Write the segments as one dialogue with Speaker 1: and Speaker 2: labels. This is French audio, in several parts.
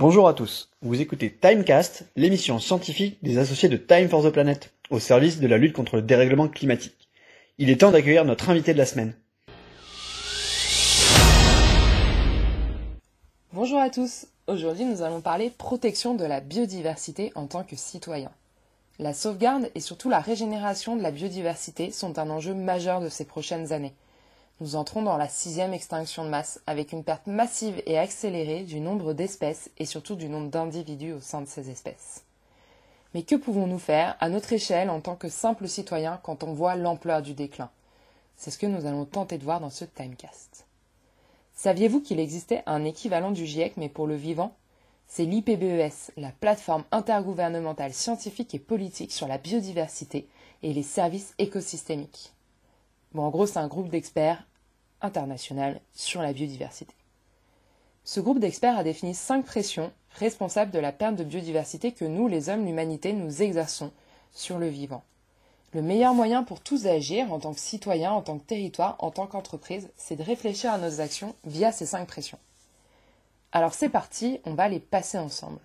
Speaker 1: Bonjour à tous, vous écoutez Timecast, l'émission scientifique des associés de Time for the Planet, au service de la lutte contre le dérèglement climatique. Il est temps d'accueillir notre invité de la semaine.
Speaker 2: Bonjour à tous, aujourd'hui nous allons parler protection de la biodiversité en tant que citoyen. La sauvegarde et surtout la régénération de la biodiversité sont un enjeu majeur de ces prochaines années. Nous entrons dans la sixième extinction de masse, avec une perte massive et accélérée du nombre d'espèces et surtout du nombre d'individus au sein de ces espèces. Mais que pouvons-nous faire à notre échelle en tant que simples citoyens quand on voit l'ampleur du déclin? C'est ce que nous allons tenter de voir dans ce timecast. Saviez-vous qu'il existait un équivalent du GIEC mais pour le vivant? C'est l'IPBES, la plateforme intergouvernementale scientifique et politique sur la biodiversité et les services écosystémiques. Bon, en gros, c'est un groupe d'experts international sur la biodiversité. Ce groupe d'experts a défini cinq pressions responsables de la perte de biodiversité que nous, les hommes, l'humanité, nous exerçons sur le vivant. Le meilleur moyen pour tous agir, en tant que citoyens, en tant que territoire, en tant qu'entreprise, c'est de réfléchir à nos actions via ces cinq pressions. Alors c'est parti, on va les passer ensemble.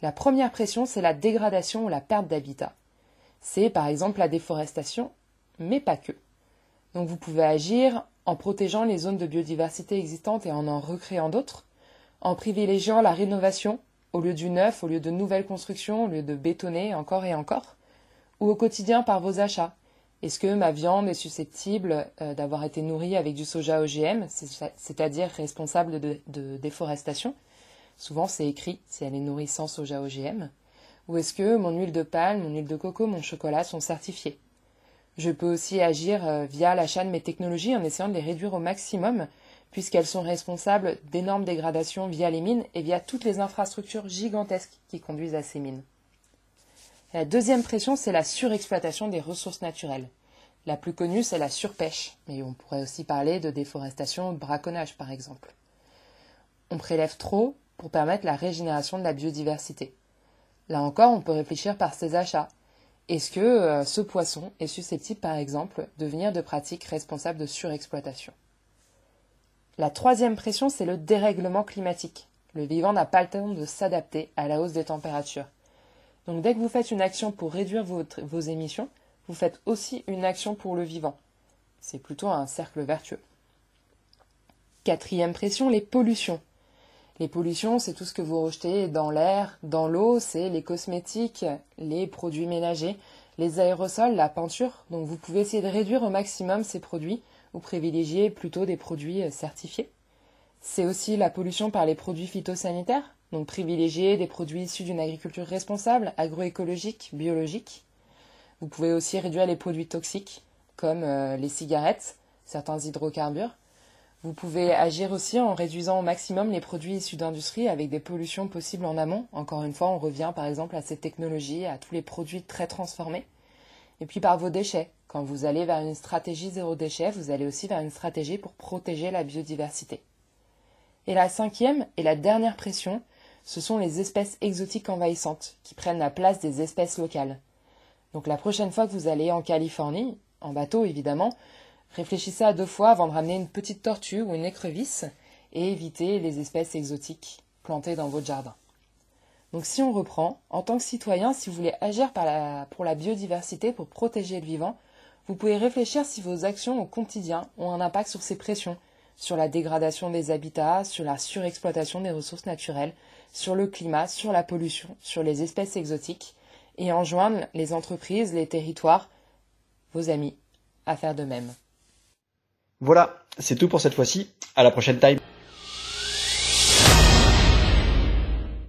Speaker 2: La première pression, c'est la dégradation ou la perte d'habitat. C'est par exemple la déforestation, mais pas que. Donc vous pouvez agir en protégeant les zones de biodiversité existantes et en en recréant d'autres, en privilégiant la rénovation au lieu du neuf, au lieu de nouvelles constructions, au lieu de bétonner encore et encore, ou au quotidien par vos achats, est-ce que ma viande est susceptible euh, d'avoir été nourrie avec du soja OGM, c'est-à-dire responsable de, déforestation? Souvent, c'est écrit si elle est nourrie sans soja OGM. Ou est-ce que mon huile de palme, mon huile de coco, mon chocolat sont certifiés Je peux aussi agir euh, via l'achat de mes technologies en essayant de les réduire au maximum, puisqu'elles sont responsables d'énormes dégradations via les mines et via toutes les infrastructures gigantesques qui conduisent à ces mines. La deuxième pression, c'est la surexploitation des ressources naturelles. La plus connue, c'est la surpêche, mais on pourrait aussi parler de déforestation ou de braconnage, par exemple. On prélève trop pour permettre la régénération de la biodiversité. Là encore, on peut réfléchir par ses achats. Est-ce que euh, ce poisson est susceptible, par exemple, de venir de pratiques responsables de surexploitation? La troisième pression, c'est le dérèglement climatique. Le vivant n'a pas le temps de s'adapter à la hausse des températures. Donc dès que vous faites une action pour réduire vos émissions, vous faites aussi une action pour le vivant. C'est plutôt un cercle vertueux. Quatrième pression, les pollutions. Les pollutions, c'est tout ce que vous rejetez dans l'air, dans l'eau, c'est les cosmétiques, les produits ménagers, les aérosols, la peinture. Donc vous pouvez essayer de réduire au maximum ces produits ou privilégier plutôt des produits euh, certifiés. C'est aussi la pollution par les produits phytosanitaires, donc privilégier des produits issus d'une agriculture responsable, agroécologique, biologique. Vous pouvez aussi réduire les produits toxiques, comme euh, les cigarettes, certains hydrocarbures. Vous pouvez agir aussi en réduisant au maximum les produits issus d'industrie avec des pollutions possibles en amont. Encore une fois, on revient par exemple à ces technologies, à tous les produits très transformés. Et puis par vos déchets. Quand vous allez vers une stratégie zéro déchet, vous allez aussi vers une stratégie pour protéger la biodiversité. Et la cinquième et la dernière pression, ce sont les espèces exotiques envahissantes qui prennent la place des espèces locales. Donc la prochaine fois que vous allez en Californie, en bateau évidemment, réfléchissez à deux fois avant de ramener une petite tortue ou une écrevisse et évitez les espèces exotiques plantées dans votre jardin. Donc si on reprend, en tant que citoyen, si vous voulez agir pour la biodiversité, pour protéger le vivant, vous pouvez réfléchir si vos actions au quotidien ont un impact sur ces pressions, sur la dégradation des habitats, sur la surexploitation des ressources naturelles, sur le climat, sur la pollution, sur les espèces exotiques, et enjoindre les entreprises, les territoires, vos amis, à faire de même.
Speaker 1: Voilà, c'est tout pour cette fois-ci. À la prochaine time.